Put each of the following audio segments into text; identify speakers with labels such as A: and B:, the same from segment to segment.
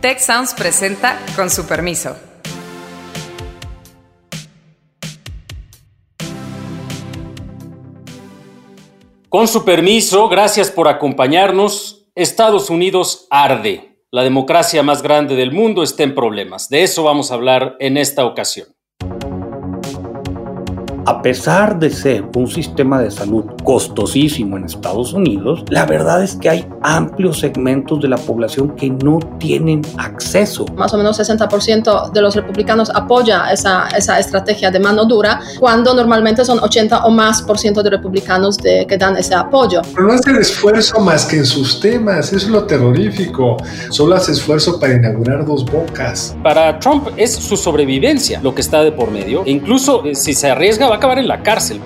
A: Tech Sounds presenta con su permiso.
B: Con su permiso, gracias por acompañarnos. Estados Unidos arde. La democracia más grande del mundo está en problemas. De eso vamos a hablar en esta ocasión
C: a pesar de ser un sistema de salud costosísimo en Estados Unidos, la verdad es que hay amplios segmentos de la población que no tienen acceso.
D: Más o menos 60% de los republicanos apoya esa, esa estrategia de mano dura, cuando normalmente son 80 o más por ciento de republicanos de, que dan ese apoyo.
E: Pero no hace esfuerzo más que en sus temas, eso es lo terrorífico. Solo hace esfuerzo para inaugurar dos bocas.
B: Para Trump es su sobrevivencia lo que está de por medio, e incluso eh, si se arriesga va acabar en la cárcel.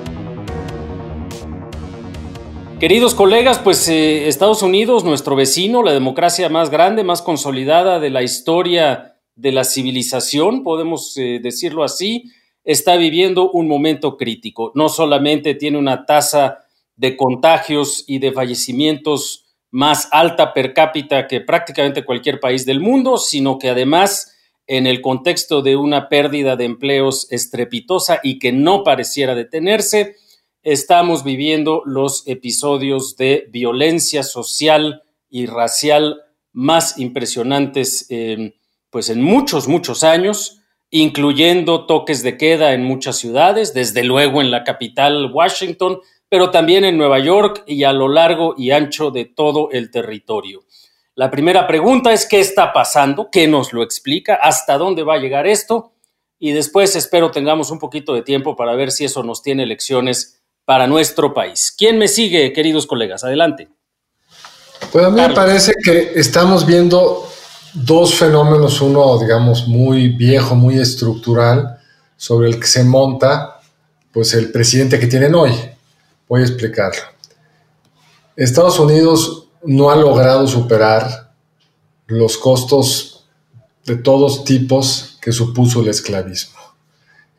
B: Queridos colegas, pues eh, Estados Unidos, nuestro vecino, la democracia más grande, más consolidada de la historia de la civilización, podemos eh, decirlo así, está viviendo un momento crítico. No solamente tiene una tasa de contagios y de fallecimientos más alta per cápita que prácticamente cualquier país del mundo, sino que además en el contexto de una pérdida de empleos estrepitosa y que no pareciera detenerse, estamos viviendo los episodios de violencia social y racial más impresionantes pues en muchos, muchos años, incluyendo toques de queda en muchas ciudades, desde luego en la capital Washington, pero también en Nueva York y a lo largo y ancho de todo el territorio. La primera pregunta es qué está pasando, qué nos lo explica, hasta dónde va a llegar esto y después espero tengamos un poquito de tiempo para ver si eso nos tiene lecciones para nuestro país. ¿Quién me sigue, queridos colegas? Adelante.
E: Pues a mí me parece que estamos viendo dos fenómenos, uno digamos muy viejo, muy estructural, sobre el que se monta pues el presidente que tienen hoy. Voy a explicarlo. Estados Unidos no ha logrado superar los costos de todos tipos que supuso el esclavismo.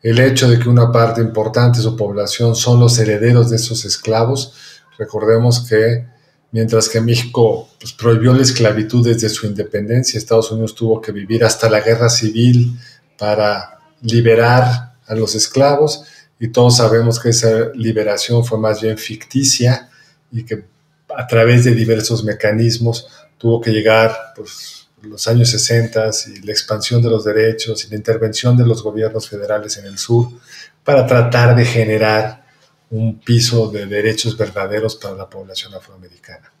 E: El hecho de que una parte importante de su población son los herederos de esos esclavos, recordemos que mientras que México pues, prohibió la esclavitud desde su independencia, Estados Unidos tuvo que vivir hasta la guerra civil para liberar a los esclavos y todos sabemos que esa liberación fue más bien ficticia y que a través de diversos mecanismos tuvo que llegar pues, los años 60 y la expansión de los derechos y la intervención de los gobiernos federales en el sur para tratar de generar un piso de derechos verdaderos para la población afroamericana.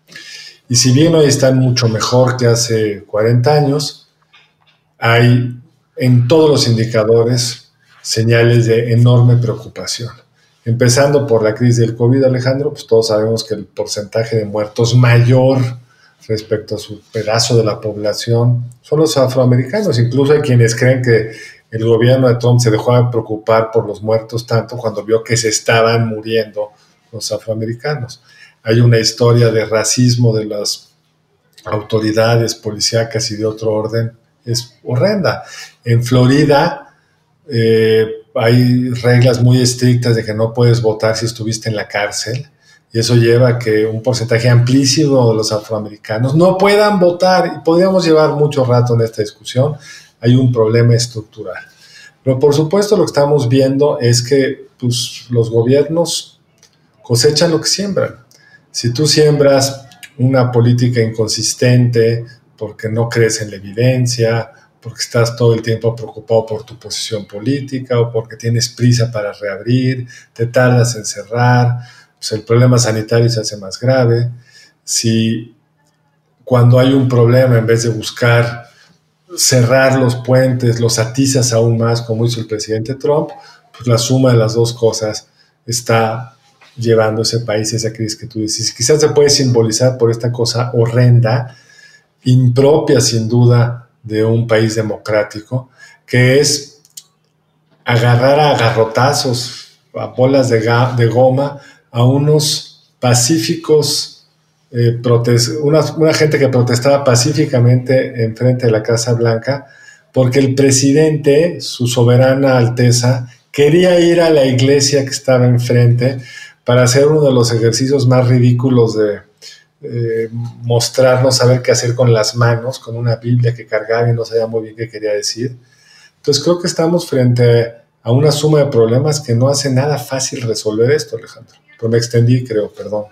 E: Y si bien hoy están mucho mejor que hace 40 años, hay en todos los indicadores señales de enorme preocupación. Empezando por la crisis del COVID, Alejandro, pues todos sabemos que el porcentaje de muertos mayor respecto a su pedazo de la población son los afroamericanos. Incluso hay quienes creen que el gobierno de Trump se dejó de preocupar por los muertos tanto cuando vio que se estaban muriendo los afroamericanos. Hay una historia de racismo de las autoridades policíacas y de otro orden, es horrenda. En Florida, eh, hay reglas muy estrictas de que no puedes votar si estuviste en la cárcel y eso lleva a que un porcentaje amplísimo de los afroamericanos no puedan votar y podríamos llevar mucho rato en esta discusión. Hay un problema estructural. Pero por supuesto lo que estamos viendo es que pues, los gobiernos cosechan lo que siembran. Si tú siembras una política inconsistente porque no crees en la evidencia, porque estás todo el tiempo preocupado por tu posición política o porque tienes prisa para reabrir, te tardas en cerrar, pues el problema sanitario se hace más grave. Si cuando hay un problema, en vez de buscar cerrar los puentes, los atizas aún más, como hizo el presidente Trump, pues la suma de las dos cosas está llevando ese país a esa crisis que tú dices. Quizás se puede simbolizar por esta cosa horrenda, impropia sin duda de un país democrático, que es agarrar a garrotazos, a bolas de, de goma, a unos pacíficos, eh, una, una, gente que protestaba pacíficamente enfrente de la Casa Blanca, porque el presidente, su soberana alteza, quería ir a la iglesia que estaba enfrente para hacer uno de los ejercicios más ridículos de, eh, mostrarnos saber qué hacer con las manos, con una Biblia que cargaba y no sabía muy bien qué quería decir. Entonces creo que estamos frente a una suma de problemas que no hace nada fácil resolver esto, Alejandro. Pero me extendí, creo, perdón.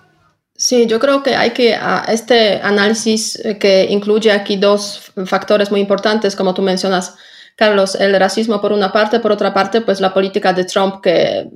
D: Sí, yo creo que hay que a este análisis eh, que incluye aquí dos factores muy importantes, como tú mencionas, Carlos, el racismo por una parte, por otra parte, pues la política de Trump que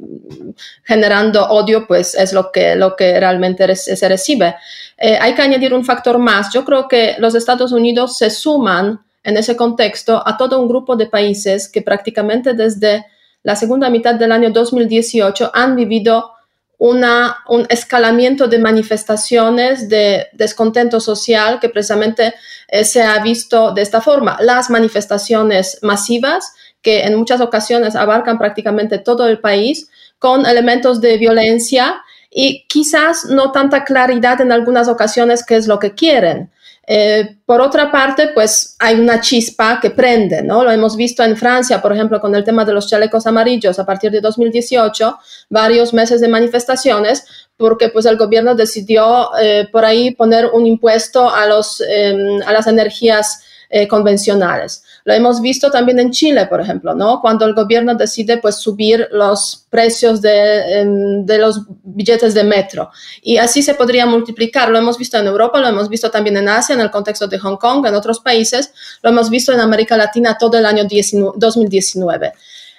D: generando odio, pues es lo que, lo que realmente se recibe. Eh, hay que añadir un factor más. Yo creo que los Estados Unidos se suman en ese contexto a todo un grupo de países que prácticamente desde la segunda mitad del año 2018 han vivido una, un escalamiento de manifestaciones de descontento social que precisamente eh, se ha visto de esta forma. Las manifestaciones masivas, que en muchas ocasiones abarcan prácticamente todo el país, con elementos de violencia y quizás no tanta claridad en algunas ocasiones qué es lo que quieren. Eh, por otra parte, pues hay una chispa que prende, ¿no? Lo hemos visto en Francia, por ejemplo, con el tema de los chalecos amarillos a partir de 2018, varios meses de manifestaciones, porque pues el gobierno decidió eh, por ahí poner un impuesto a, los, em, a las energías eh, convencionales. Lo hemos visto también en Chile, por ejemplo, ¿no? Cuando el gobierno decide pues subir los precios de, em, de, los billetes de metro. Y así se podría multiplicar. Lo hemos visto en Europa, lo hemos visto también en Asia, en el contexto de Hong Kong, en otros países. Lo hemos visto en América Latina todo el año 2019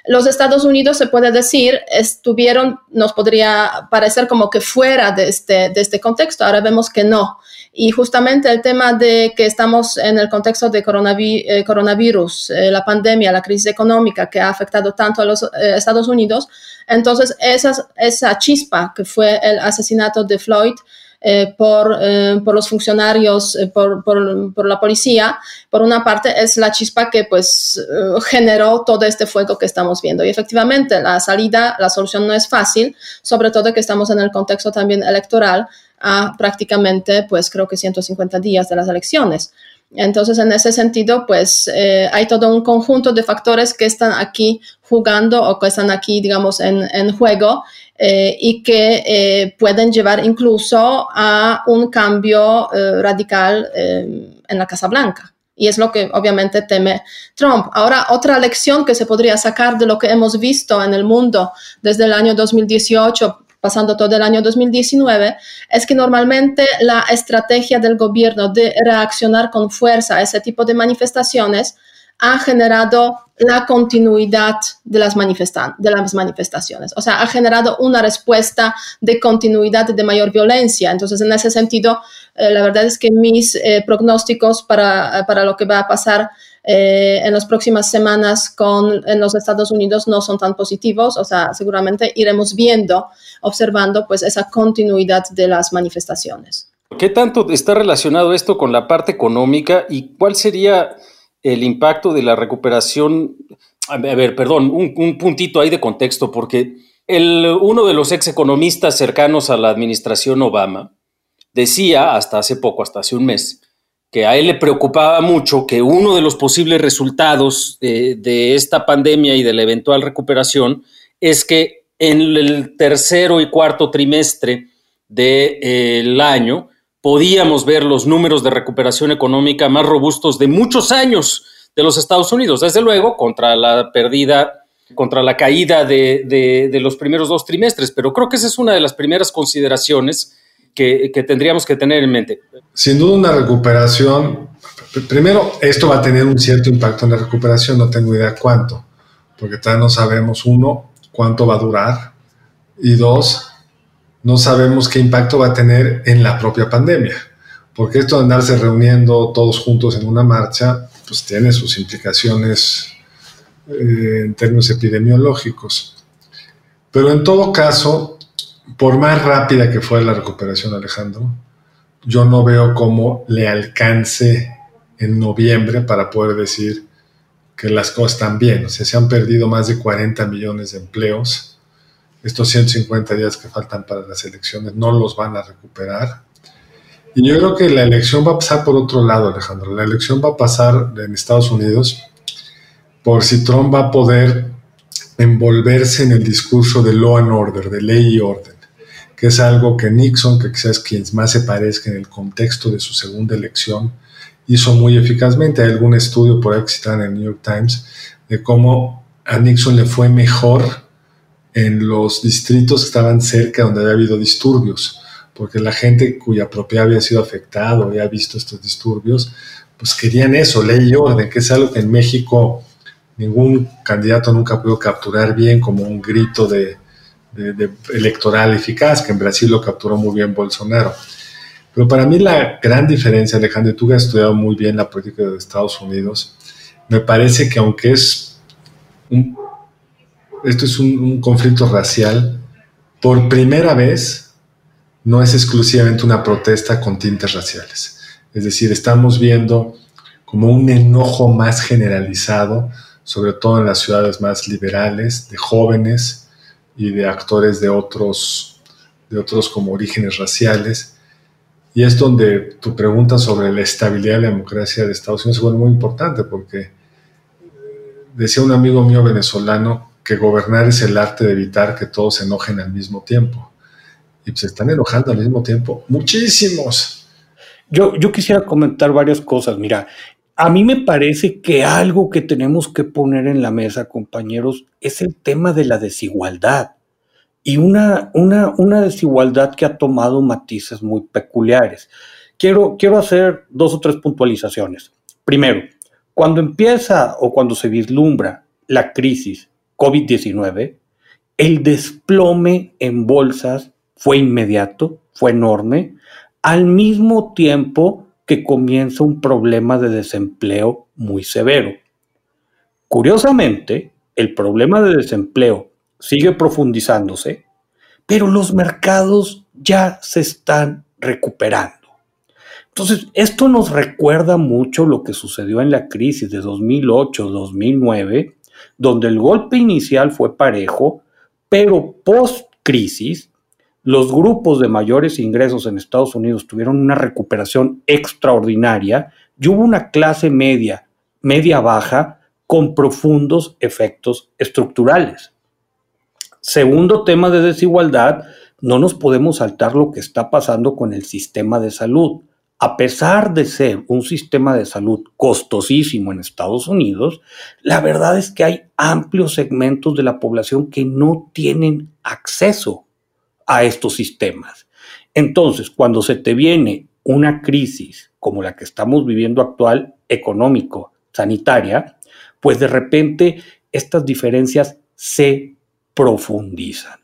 D: los Estados Unidos, se puede decir, estuvieron, nos podría parecer como que fuera de este, de este contexto, ahora vemos que no. Y justamente el tema de que estamos en el contexto de eh, coronavirus, eh, la pandemia, la crisis económica que ha afectado tanto a los eh, Estados Unidos, entonces esa, esa chispa que fue el asesinato de Floyd, por, por, los funcionarios, por, por, por, la policía, por una parte es la chispa que pues generó todo este fuego que estamos viendo. Y efectivamente la salida, la solución no es fácil, sobre todo que estamos en el contexto también electoral, a prácticamente, pues creo que 150 días de las elecciones. Entonces, en ese sentido, pues eh, hay todo un conjunto de factores que están aquí jugando o que están aquí, digamos, en, en juego eh, y que eh, pueden llevar incluso a un cambio radical en la Casa Blanca. Y es lo que obviamente teme Trump. Ahora, otra lección que se podría sacar de lo que hemos visto en el mundo desde el año 2018 pasando todo el año 2019, es que normalmente la estrategia del gobierno de reaccionar con fuerza a ese tipo de manifestaciones ha generado la continuidad de las, de las manifestaciones, o sea, ha generado una respuesta de continuidad de mayor violencia. Entonces, en ese sentido, eh, la verdad es que mis eh, pronósticos para, para lo que va a pasar eh, en las próximas semanas con, en los Estados Unidos no son tan positivos, o sea, seguramente iremos viendo, observando pues esa continuidad de las manifestaciones.
B: ¿Qué tanto está relacionado esto con la parte económica y cuál sería el impacto de la recuperación? A ver, perdón, un, un puntito ahí de contexto, porque el, uno de los ex economistas cercanos a la administración Obama decía hasta hace poco, hasta hace un mes, que a él le preocupaba mucho que uno de los posibles resultados de, esta pandemia y de la eventual recuperación es que en el tercero y cuarto trimestre del año podíamos ver los números de recuperación económica más robustos de muchos años de los Estados Unidos, desde luego contra la pérdida, contra la caída de los primeros dos trimestres, pero creo que esa es una de las primeras consideraciones que, tendríamos que tener en mente?
E: Sin duda una recuperación. Primero, esto va a tener un cierto impacto en la recuperación, no tengo idea cuánto, porque todavía no sabemos, uno, cuánto va a durar, y dos, no sabemos qué impacto va a tener en la propia pandemia, porque esto de andarse reuniendo todos juntos en una marcha, pues tiene sus implicaciones eh, en términos epidemiológicos. Pero en todo caso, por más rápida que fuera la recuperación, Alejandro, yo no veo cómo le alcance en noviembre para poder decir que las cosas están bien. O sea, se han perdido más de 40 millones de empleos. Estos 150 días que faltan para las elecciones no los van a recuperar. Y yo creo que la elección va a pasar por otro lado, Alejandro. La elección va a pasar en Estados Unidos por si Trump va a poder envolverse en el discurso de law and order, de ley y orden que es algo que Nixon, que quizás quien más se parezca en el contexto de su segunda elección, hizo muy eficazmente. Hay algún estudio por ahí que está en el New York Times de cómo a Nixon le fue mejor en los distritos que estaban cerca donde había habido disturbios, porque la gente cuya propiedad había sido afectada o había visto estos disturbios, pues querían eso, ley y orden, que es algo que en México ningún candidato nunca pudo capturar bien como un grito de, electoral eficaz, que en Brasil lo capturó muy bien Bolsonaro. Pero para mí la gran diferencia, Alejandro, tú que has estudiado muy bien la política de Estados Unidos, me parece que aunque es un, esto es un, conflicto racial, por primera vez no es exclusivamente una protesta con tintes raciales. Es decir, estamos viendo como un enojo más generalizado, sobre todo en las ciudades más liberales, de jóvenes, y de actores de otros, de otros como orígenes raciales. Y es donde tu pregunta sobre la estabilidad de la democracia de Estados Unidos se muy importante, porque decía un amigo mío venezolano que gobernar es el arte de evitar que todos se enojen al mismo tiempo. Y se están enojando al mismo tiempo muchísimos.
C: Yo, yo quisiera comentar varias cosas. Mira, a mí me parece que algo que tenemos que poner en la mesa, compañeros, es el tema de la desigualdad. Y una, una, una desigualdad que ha tomado matices muy peculiares. Quiero, quiero hacer dos o tres puntualizaciones. Primero, cuando empieza o cuando se vislumbra la crisis COVID-19, el desplome en bolsas fue inmediato, fue enorme, al mismo tiempo que comienza un problema de desempleo muy severo. Curiosamente, el problema de desempleo sigue profundizándose, pero los mercados ya se están recuperando. Entonces, esto nos recuerda mucho lo que sucedió en la crisis de 2008-2009, donde el golpe inicial fue parejo, pero post-crisis los grupos de mayores ingresos en Estados Unidos tuvieron una recuperación extraordinaria y hubo una clase media, media baja, con profundos efectos estructurales. Segundo tema de desigualdad, no nos podemos saltar lo que está pasando con el sistema de salud. A pesar de ser un sistema de salud costosísimo en Estados Unidos, la verdad es que hay amplios segmentos de la población que no tienen acceso a estos sistemas. Entonces, cuando se te viene una crisis como la que estamos viviendo actual, económico, sanitaria, pues de repente estas diferencias se profundizan.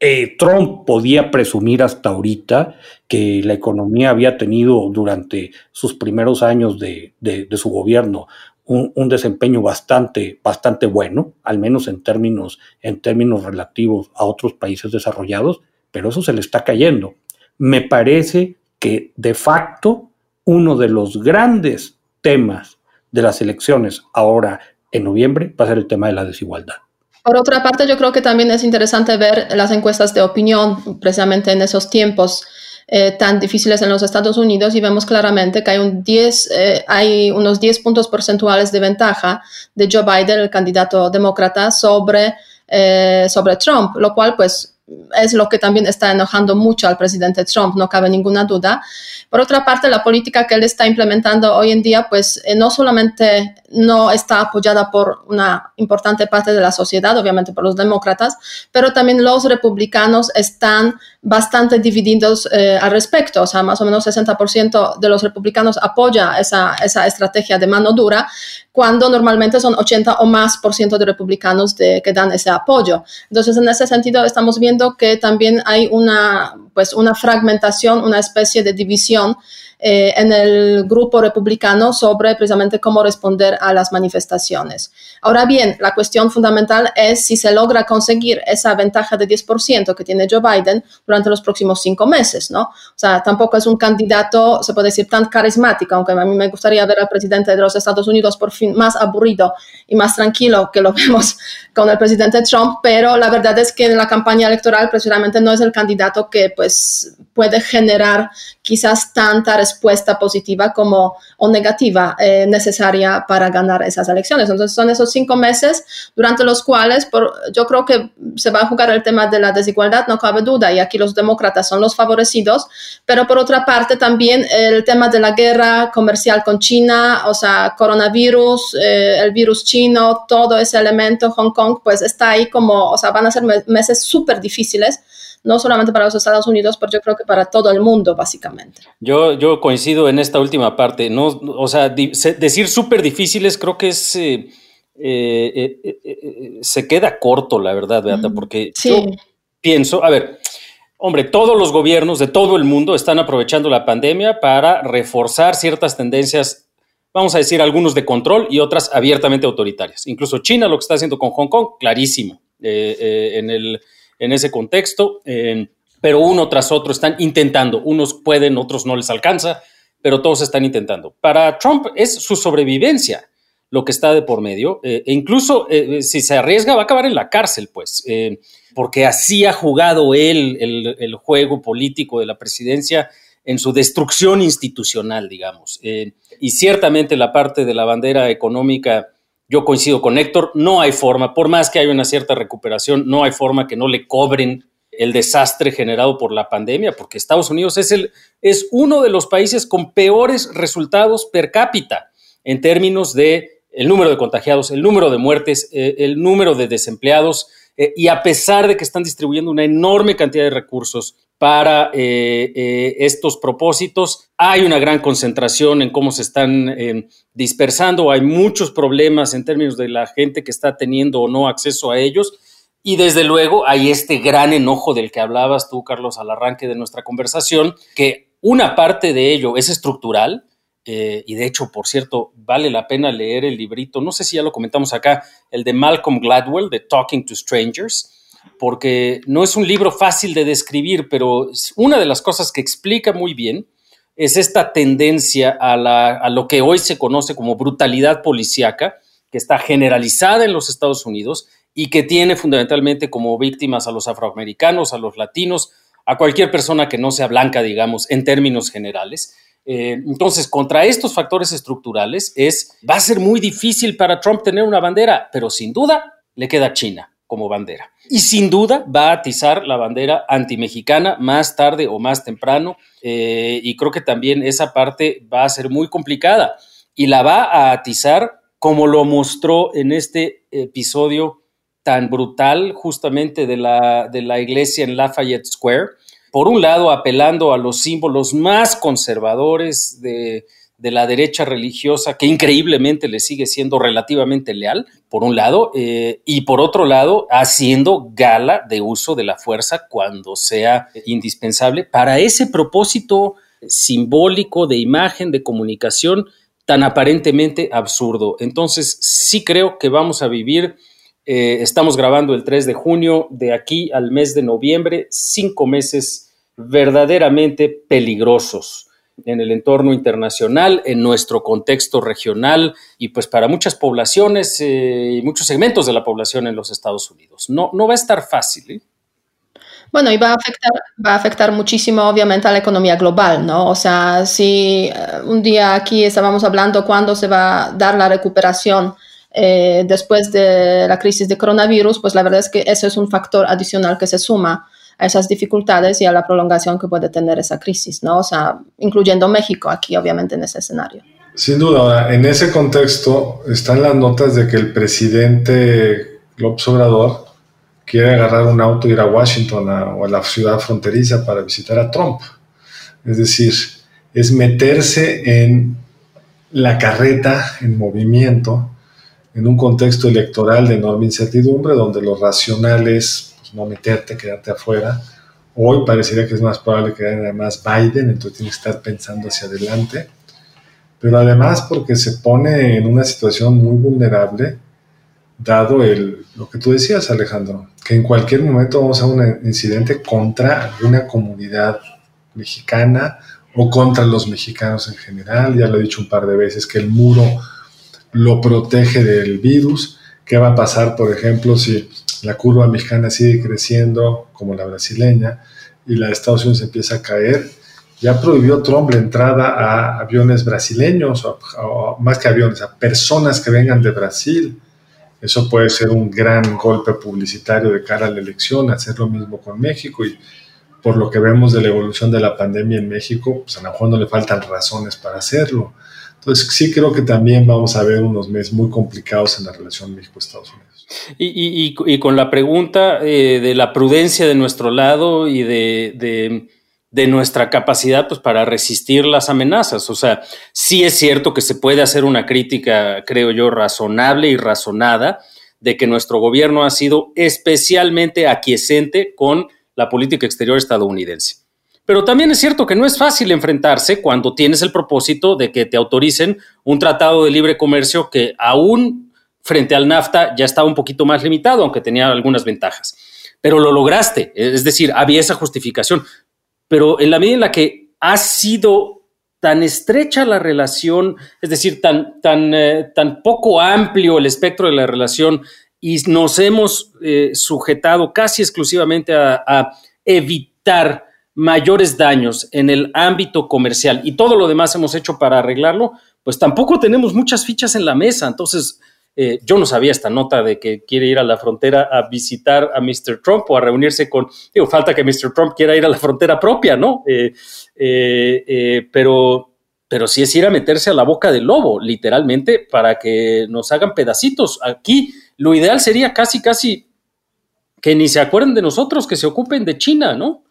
C: Eh, Trump podía presumir hasta ahorita que la economía había tenido durante sus primeros años de, su gobierno un, desempeño bastante, bastante bueno, al menos en términos, en términos relativos a otros países desarrollados, pero eso se le está cayendo. Me parece que de facto uno de los grandes temas de las elecciones ahora en noviembre va a ser el tema de la desigualdad.
D: Por otra parte, yo creo que también es interesante ver las encuestas de opinión precisamente en esos tiempos eh, tan difíciles en los Estados Unidos y vemos claramente que hay, un 10, eh, hay unos 10 puntos porcentuales de ventaja de Joe Biden, el candidato demócrata, sobre, eh, sobre Trump, lo cual pues es lo que también está enojando mucho al presidente Trump, no cabe ninguna duda. Por otra parte, la política que él está implementando hoy en día, pues eh, no solamente no está apoyada por una importante parte de la sociedad, obviamente por los demócratas, pero también los republicanos están bastante divididos eh, al respecto. O sea, más o menos 60% de los republicanos apoya esa, esa estrategia de mano dura, cuando normalmente son 80 o más por ciento de republicanos de, que dan ese apoyo. Entonces, en ese sentido, estamos viendo que también hay una, pues, una fragmentación, una especie de división eh, en el grupo republicano sobre precisamente cómo responder a las manifestaciones. Ahora bien, la cuestión fundamental es si se logra conseguir esa ventaja de 10% que tiene Joe Biden durante los próximos cinco meses, ¿no? O sea, tampoco es un candidato, se puede decir, tan carismático, aunque a mí me gustaría ver al presidente de los Estados Unidos por fin más aburrido y más tranquilo que lo vemos con el presidente Trump, pero la verdad es que en la campaña electoral precisamente no es el candidato que pues puede generar quizás tanta respuesta positiva como o negativa eh, necesaria para ganar esas elecciones. Entonces son esos cinco meses durante los cuales por, yo creo que se va a jugar el tema de la desigualdad, no cabe duda, y aquí los demócratas son los favorecidos, pero por otra parte también el tema de la guerra comercial con China, o sea, coronavirus, eh, el virus chino, todo ese elemento, Hong Kong, pues está ahí como, o sea, van a ser meses súper difíciles no solamente para los Estados Unidos, pero yo creo que para todo el mundo, básicamente.
B: Yo, yo coincido en esta última parte, ¿no? O sea, decir súper difíciles creo que es... Eh, eh, eh, se queda corto, la verdad, Beata, porque yo pienso, a ver, hombre, todos los gobiernos de todo el mundo están aprovechando la pandemia para reforzar ciertas tendencias, vamos a decir, algunos de control y otras abiertamente autoritarias. Incluso China lo que está haciendo con Hong Kong, clarísimo, en el en ese contexto, eh, pero uno tras otro están intentando. Unos pueden, otros no les alcanza, pero todos están intentando. Para Trump es su sobrevivencia lo que está de por medio, eh, e incluso eh, si se arriesga va a acabar en la cárcel, pues, porque así ha jugado él el, juego político de la presidencia en su destrucción institucional, digamos. y ciertamente la parte de la bandera económica yo coincido con Héctor, no hay forma, por más que haya una cierta recuperación, no hay forma que no le cobren el desastre generado por la pandemia, porque Estados Unidos es, el, es uno de los países con peores resultados per cápita en términos de el número de contagiados, el número de muertes, eh, el número de desempleados, eh, y a pesar de que están distribuyendo una enorme cantidad de recursos para eh, eh, estos propósitos. Hay una gran concentración en cómo se están eh, dispersando, hay muchos problemas en términos de la gente que está teniendo o no acceso a ellos. Y desde luego hay este gran enojo del que hablabas tú, Carlos, al arranque de nuestra conversación, que una parte de ello es estructural, y de hecho, por cierto, vale la pena leer el librito, no sé si ya lo comentamos acá, el de Malcolm Gladwell, de Talking to Strangers, porque no es un libro fácil de describir, pero una de las cosas que explica muy bien es esta tendencia a, lo que hoy se conoce como brutalidad policíaca, que está generalizada en los Estados Unidos y que tiene fundamentalmente como víctimas a los afroamericanos, a los latinos, a cualquier persona que no sea blanca, digamos, en términos generales. Eh, entonces, contra estos factores estructurales es, va a ser muy difícil para Trump tener una bandera, pero sin duda le queda China como bandera. Y sin duda va a atizar la bandera antimexicana más tarde o más temprano. Eh, y creo que también esa parte va a ser muy complicada. Y la va a atizar como lo mostró en este episodio tan brutal justamente de la, de la iglesia en Lafayette Square. Por un lado, apelando a los símbolos más conservadores de, de la derecha religiosa, que increíblemente le sigue siendo relativamente leal, por un lado, eh, y por otro lado, haciendo gala de uso de la fuerza cuando sea indispensable para ese propósito simbólico de imagen, de comunicación tan aparentemente absurdo. Entonces, sí creo que vamos a vivir, eh, estamos grabando el 3 de junio, de aquí al mes de noviembre, cinco meses verdaderamente peligrosos en el entorno internacional, en nuestro contexto regional y pues para muchas poblaciones eh, y muchos segmentos de la población en los Estados Unidos. No, no va a estar fácil. ¿eh?
D: Bueno, y va a, afectar, va a afectar muchísimo, obviamente, a la economía global, ¿no? O sea, si eh, un día aquí estábamos hablando cuándo se va a dar la recuperación después de la crisis de coronavirus, pues la verdad es que eso es un factor adicional que se suma a esas dificultades y a la prolongación que puede tener esa crisis, ¿no? O sea, incluyendo México aquí, obviamente, en ese escenario.
E: Sin duda, en ese contexto están las notas de que el presidente López Obrador quiere agarrar un auto e ir a Washington o a la ciudad fronteriza para visitar a Trump. Es decir, es meterse en la carreta en movimiento en un contexto electoral de enorme incertidumbre donde los racionales no meterte, quedarte afuera. Hoy parecería que es más probable que gane además Biden, entonces tienes que estar pensando hacia adelante. Pero además porque se pone en una situación muy vulnerable, dado el, lo que tú decías, Alejandro, que en cualquier momento vamos a un incidente contra una comunidad mexicana o contra los mexicanos en general. Ya lo he dicho un par de veces, que el muro lo protege del virus. ¿Qué va a pasar, por ejemplo, si la curva mexicana sigue creciendo como la brasileña y la de Estados Unidos empieza a caer, ya prohibió Trump la entrada a aviones brasileños, o, más que aviones, a personas que vengan de Brasil. Eso puede ser un gran golpe publicitario de cara a la elección, hacer lo mismo con México y por lo que vemos de la evolución de la pandemia en México, pues a lo mejor no le faltan razones para hacerlo. Entonces sí creo que también vamos a ver unos meses muy complicados en la relación México-Estados Unidos.
B: Y, con la pregunta eh, de la prudencia de nuestro lado y de, de, nuestra capacidad pues, para resistir las amenazas. O sea, sí es cierto que se puede hacer una crítica, creo yo, razonable y razonada de que nuestro gobierno ha sido especialmente aquiescente con la política exterior estadounidense. Pero también es cierto que no es fácil enfrentarse cuando tienes el propósito de que te autoricen un tratado de libre comercio que aún frente al NAFTA ya estaba un poquito más limitado, aunque tenía algunas ventajas. Pero lo lograste, es decir, había esa justificación. Pero en la medida en la que ha sido tan estrecha la relación, es decir, tan, tan, eh, tan poco amplio el espectro de la relación y nos hemos eh, sujetado casi exclusivamente a, evitar mayores daños en el ámbito comercial y todo lo demás hemos hecho para arreglarlo, pues tampoco tenemos muchas fichas en la mesa. Entonces, eh, yo no sabía esta nota de que quiere ir a la frontera a visitar a Mr. Trump o a reunirse con, digo, falta que Mr. Trump quiera ir a la frontera propia, ¿no? Eh, pero, pero sí es ir a meterse a la boca del lobo, literalmente, para que nos hagan pedacitos. Aquí lo ideal sería casi, casi que ni se acuerden de nosotros, que se ocupen de China, ¿no?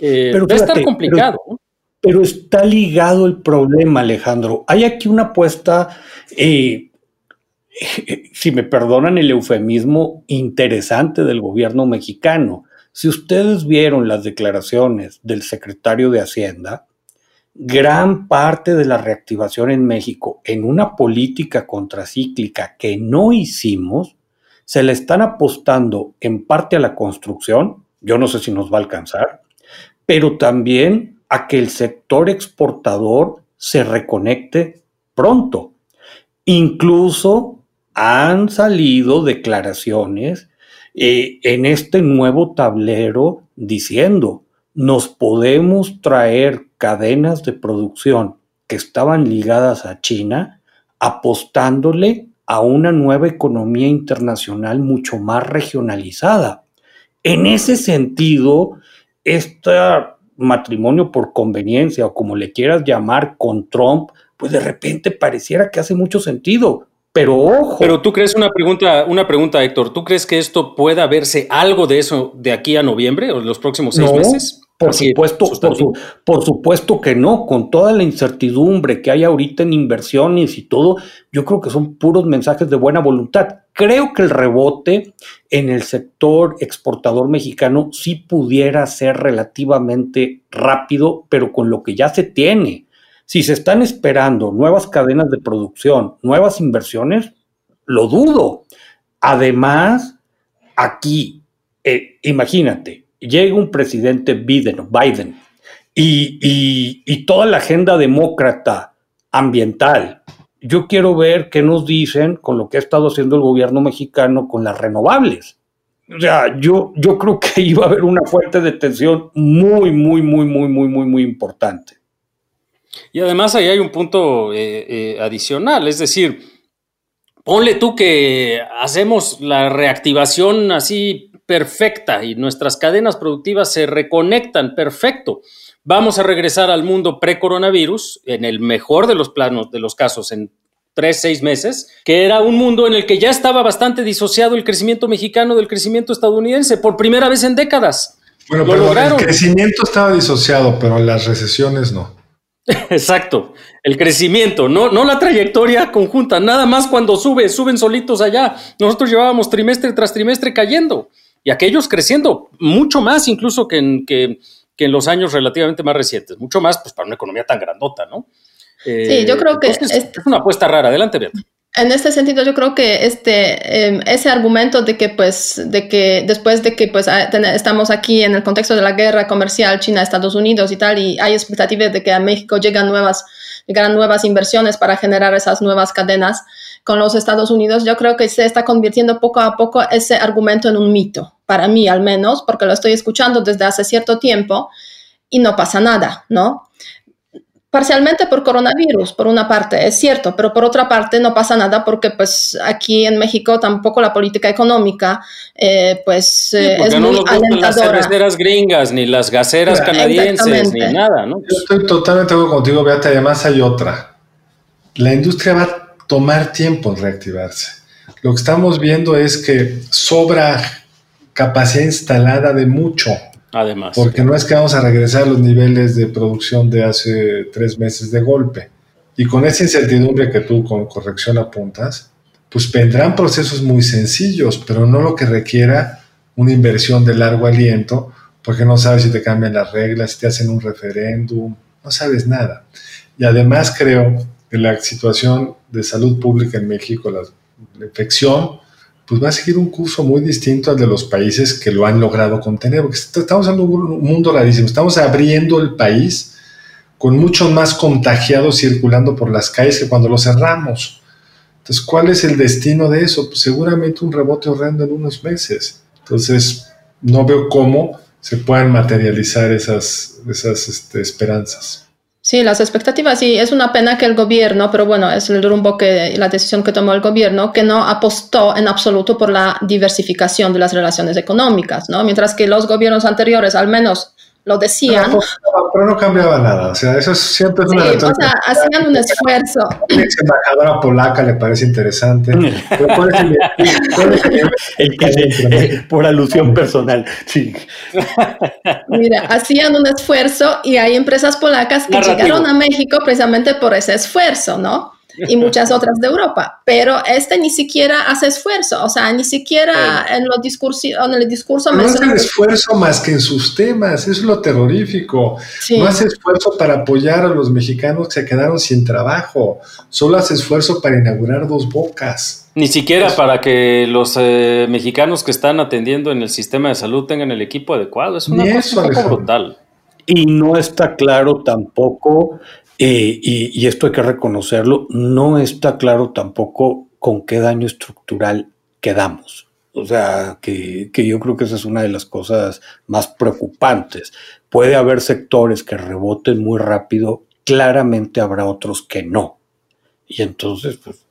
C: Eh, pero estar complicado. Pero, está ligado el problema, Alejandro. Hay aquí una apuesta, eh, si me perdonan el eufemismo, interesante del gobierno mexicano. Si ustedes vieron las declaraciones del secretario de Hacienda, gran parte de la reactivación en México en una política contracíclica que no hicimos se le están apostando en parte a la construcción, yo no sé si nos va a alcanzar, pero también a que el sector exportador se reconecte pronto. Incluso han salido declaraciones eh, en este nuevo tablero diciendo, nos podemos traer cadenas de producción que estaban ligadas a China apostándole a una nueva economía internacional mucho más regionalizada. En ese sentido, este matrimonio por conveniencia o como le quieras llamar con Trump, pues de repente pareciera que hace mucho sentido. Pero ojo.
B: Pero tú crees una pregunta, una pregunta, Héctor. ¿Tú crees que esto pueda verse algo de eso de aquí a noviembre o los próximos seis meses?
C: Por supuesto, por, supuesto que no, con toda la incertidumbre que hay ahorita en inversiones y todo, yo creo que son puros mensajes de buena voluntad. Creo que el rebote en el sector exportador mexicano sí pudiera ser relativamente rápido, pero con lo que ya se tiene. Si se están esperando nuevas cadenas de producción, nuevas inversiones, lo dudo. Además, aquí, eh, imagínate, llega un presidente Biden, Biden y, toda la agenda demócrata ambiental. Yo quiero ver qué nos dicen con lo que ha estado haciendo el gobierno mexicano con las renovables. O sea, yo, yo creo que iba a haber una fuerte detención muy, muy, muy, muy, muy, muy, muy importante.
B: Y además ahí hay un punto eh, eh, adicional, es decir, ponle tú que hacemos la reactivación así perfecta y nuestras cadenas productivas se reconectan perfecto. Vamos a regresar al mundo pre-coronavirus, en el mejor de los planos de los casos, en tres, seis meses, que era un mundo en el que ya estaba bastante disociado el crecimiento mexicano del crecimiento estadounidense, por primera vez en décadas.
E: Bueno, pero el crecimiento estaba disociado, pero las recesiones no.
B: Exacto, el crecimiento, no, no la trayectoria conjunta, nada más cuando sube, suben solitos allá. Nosotros llevábamos trimestre tras trimestre cayendo y aquellos creciendo mucho más incluso que en, que, en los años relativamente más recientes, mucho más pues para una economía tan grandota, ¿no?
D: sí, yo creo que
B: es, una apuesta rara. Adelante, Beata.
D: En este sentido, yo creo que este, em, ese argumento de que, pues, de que después de que pues, estamos aquí en el contexto de la guerra comercial China-Estados Unidos y tal, y hay expectativas de que a México llegan nuevas, llegarán nuevas inversiones para generar esas nuevas cadenas, con los Estados Unidos, yo creo que se está convirtiendo poco a poco ese argumento en un mito, para mí al menos, porque lo estoy escuchando desde hace cierto tiempo y no pasa nada, ¿no? Parcialmente por coronavirus, por una parte, es cierto, pero por otra parte no pasa nada porque pues aquí en México tampoco la política económica eh, pues eh, es no muy alentadora.
B: las cerveceras gringas, ni las gaseras canadienses, ni nada, ¿no?
E: Yo estoy totalmente de acuerdo contigo, Beata, además hay otra. La industria va a tomar tiempo en reactivarse. Lo que estamos viendo es que sobra capacidad instalada de mucho
B: Además.
E: Porque no es que vamos a regresar a los niveles de producción de hace tres meses de golpe. Y con esa incertidumbre que tú con corrección apuntas, pues vendrán procesos muy sencillos, pero no lo que requiera una inversión de largo aliento, porque no sabes si te cambian las reglas, si te hacen un referéndum, no sabes nada. Y además creo que la situación de salud pública en México, la, la infección, pues va a seguir un curso muy distinto al de los países que lo han logrado contener, porque estamos en un mundo rarísimo, estamos abriendo el país con muchos más contagiados circulando por las calles que cuando lo cerramos. Entonces, ¿cuál es el destino de eso? Pues seguramente un rebote horrendo en unos meses. Entonces, no veo cómo se puedan materializar esas, esas este, esperanzas.
D: Sí, las expectativas, sí, es una pena que el gobierno, pero bueno, es el rumbo que la decisión que tomó el gobierno, que no apostó en absoluto por la diversificación de las relaciones económicas, ¿no? Mientras que los gobiernos anteriores al menos lo decían.
E: Pero, no cambiaba nada, o sea, eso siempre es una
D: sí, O sea, hacían un esfuerzo.
E: La embajadora polaca le parece interesante.
C: por alusión personal, sí.
D: Mira, hacían un esfuerzo y hay empresas polacas que llegaron a México precisamente por ese esfuerzo, ¿no? Y muchas otras de Europa, pero este ni siquiera hace esfuerzo, o sea, ni siquiera en, los en el discurso...
E: No hace esfuerzo más que en sus temas, eso es lo terrorífico. No hace esfuerzo para apoyar a los mexicanos que se quedaron sin trabajo, solo hace esfuerzo para inaugurar dos bocas.
B: Ni siquiera para que los eh, mexicanos que están atendiendo en el sistema de salud tengan el equipo adecuado, es una cosa brutal.
C: Y no está claro tampoco eh, y, esto hay que reconocerlo, no está claro tampoco con qué daño estructural quedamos. O sea, que, yo creo que esa es una de las cosas más preocupantes. Puede haber sectores que reboten muy rápido, claramente habrá otros que no. Y entonces, pues,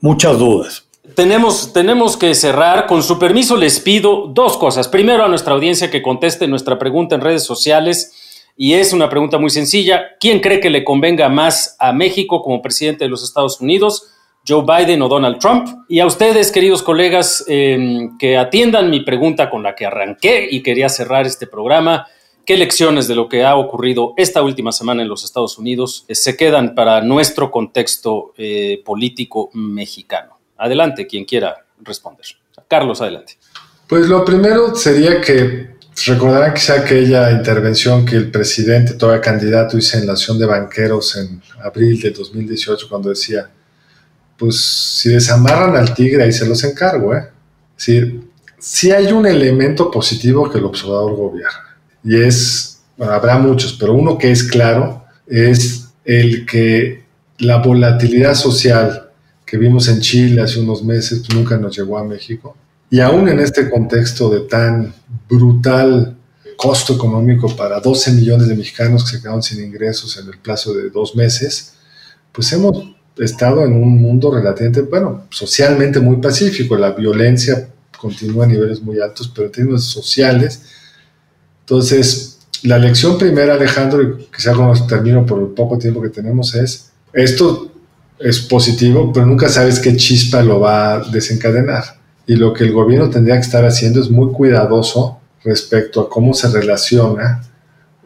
C: muchas dudas.
B: Tenemos, tenemos que cerrar. Con su permiso les pido dos cosas. Primero a nuestra audiencia que conteste nuestra pregunta en redes sociales y es una pregunta muy sencilla. ¿Quién cree que le convenga más a México como presidente de los Estados Unidos? Joe Biden o Donald Trump. Y a ustedes, queridos colegas, em, que atiendan mi pregunta con la que arranqué y quería cerrar este programa. ¿Qué lecciones de lo que ha ocurrido esta última semana en los Estados Unidos eh, se quedan para nuestro contexto eh, político mexicano? Adelante, quien quiera responder. Carlos, adelante.
E: Pues lo primero sería que Recordarán quizá aquella intervención que el presidente, todavía candidato, hizo en la acción de banqueros en abril de 2018 cuando decía, pues si desamarran al tigre ahí se los encargo, ¿eh? Si hay un elemento positivo que el observador gobierna y es, bueno, habrá muchos, pero uno que es claro es el que la volatilidad social que vimos en Chile hace unos meses pues, nunca nos llegó a México y aún en este contexto de tan brutal costo económico para 12 millones de mexicanos que se quedaron sin ingresos en el plazo de dos meses, pues hemos estado en un mundo relativamente, bueno, socialmente muy pacífico. La violencia continúa a niveles muy altos, pero en términos sociales. Entonces, la lección primera, Alejandro, y quizá con termino por el poco tiempo que tenemos, es, esto es positivo, pero nunca sabes qué chispa lo va a desencadenar y lo que el gobierno tendría que estar haciendo es muy cuidadoso respecto a cómo se relaciona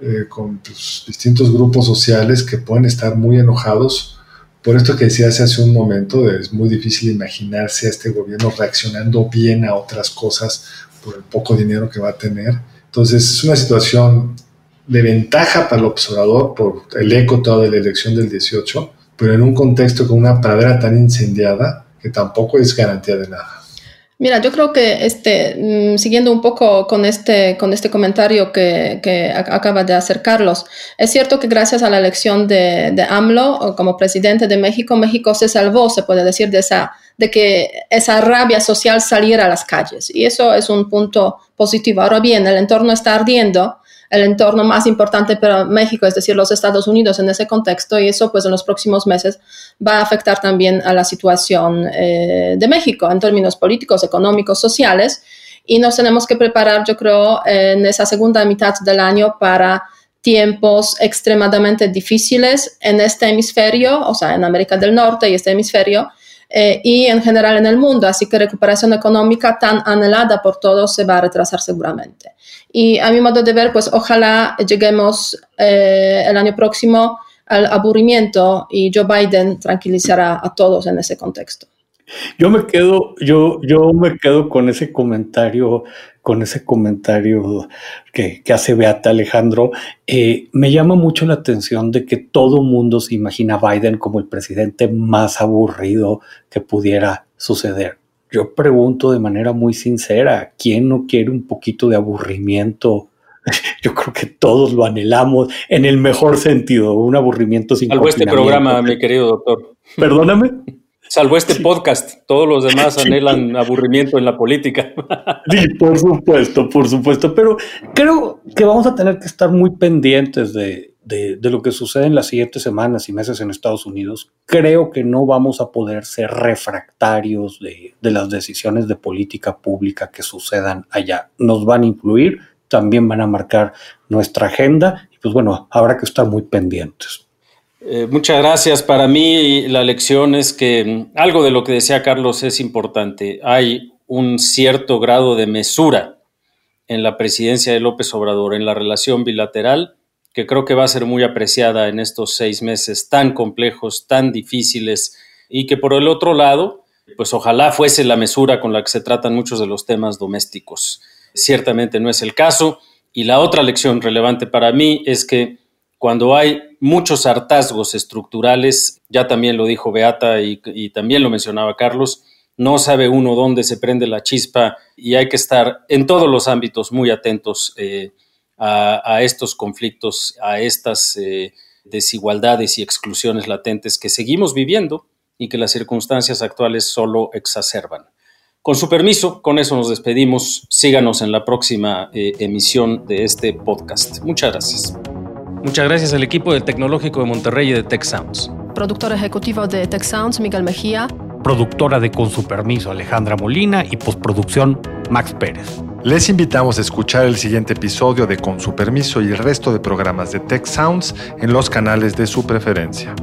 E: eh, con distintos grupos sociales que pueden estar muy enojados por esto que decías hace un momento, es muy difícil imaginarse a este gobierno reaccionando bien a otras cosas por el poco dinero que va a tener. Entonces es una situación de ventaja para el observador por el eco toda de la elección del 18, pero en un contexto con una pradera tan incendiada que tampoco es garantía de nada.
D: Mira, yo creo que este, mm, siguiendo un poco con este, con este comentario que, que acaba de hacer Carlos, es cierto que gracias a la elección de, de, AMLO como presidente de México, México se salvó, se puede decir, de, esa, de que esa rabia social saliera a las calles. Y eso es un punto positivo. Ahora bien, el entorno está ardiendo el entorno más importante para México, es decir, los Estados Unidos en ese contexto, y eso pues en los próximos meses va a afectar también a la situación eh, de México en términos políticos, económicos, sociales, y nos tenemos que preparar, yo creo, en esa segunda mitad del año para tiempos extremadamente difíciles en este hemisferio, o sea, en América del Norte y este hemisferio, eh, y en general en el mundo. Así que recuperación económica tan anhelada por todos se va a retrasar seguramente. Y a mi modo de ver, pues ojalá lleguemos eh, el año próximo al aburrimiento y Joe Biden tranquilizará a todos en ese contexto.
C: Yo me quedo, yo, yo me quedo con ese comentario, con ese comentario que, que hace Beata Alejandro. Eh, me llama mucho la atención de que todo mundo se imagina a Biden como el presidente más aburrido que pudiera suceder yo pregunto de manera muy sincera, ¿quién no quiere un poquito de aburrimiento? Yo creo que todos lo anhelamos en el mejor sentido, un aburrimiento sin
B: Salvo este programa, mi querido doctor.
C: Perdóname.
B: Salvo este podcast, todos los demás anhelan aburrimiento en la política.
C: Sí, por supuesto, por supuesto, pero creo que vamos a tener que estar muy pendientes de, de, lo que sucede en las siguientes semanas y meses en Estados Unidos, creo que no vamos a poder ser refractarios de, de las decisiones de política pública que sucedan allá. Nos van a influir, también van a marcar nuestra agenda y pues bueno, habrá que estar muy pendientes.
B: Eh, muchas gracias. Para mí la lección es que mm, algo de lo que decía Carlos es importante. Hay un cierto grado de mesura en la presidencia de López Obrador, en la relación bilateral que creo que va a ser muy apreciada en estos seis meses tan complejos, tan difíciles, y que por el otro lado, pues ojalá fuese la mesura con la que se tratan muchos de los temas domésticos. Ciertamente no es el caso. Y la otra lección relevante para mí es que cuando hay muchos hartazgos estructurales, ya también lo dijo Beata y, también lo mencionaba Carlos, no sabe uno dónde se prende la chispa y hay que estar en todos los ámbitos muy atentos eh, a, estos conflictos, a estas eh, desigualdades y exclusiones latentes que seguimos viviendo y que las circunstancias actuales solo exacerban. Con su permiso, con eso nos despedimos. Síganos en la próxima eh, emisión de este podcast. Muchas gracias. Muchas gracias al equipo del Tecnológico de Monterrey y de Tech Sounds.
D: Productor ejecutivo de Tech Sounds, Miguel Mejía.
C: Productora de Con su permiso, Alejandra Molina y postproducción, Max Pérez.
E: Les invitamos a escuchar el siguiente episodio de Con su permiso y el resto de programas de Tech Sounds en los canales de su preferencia.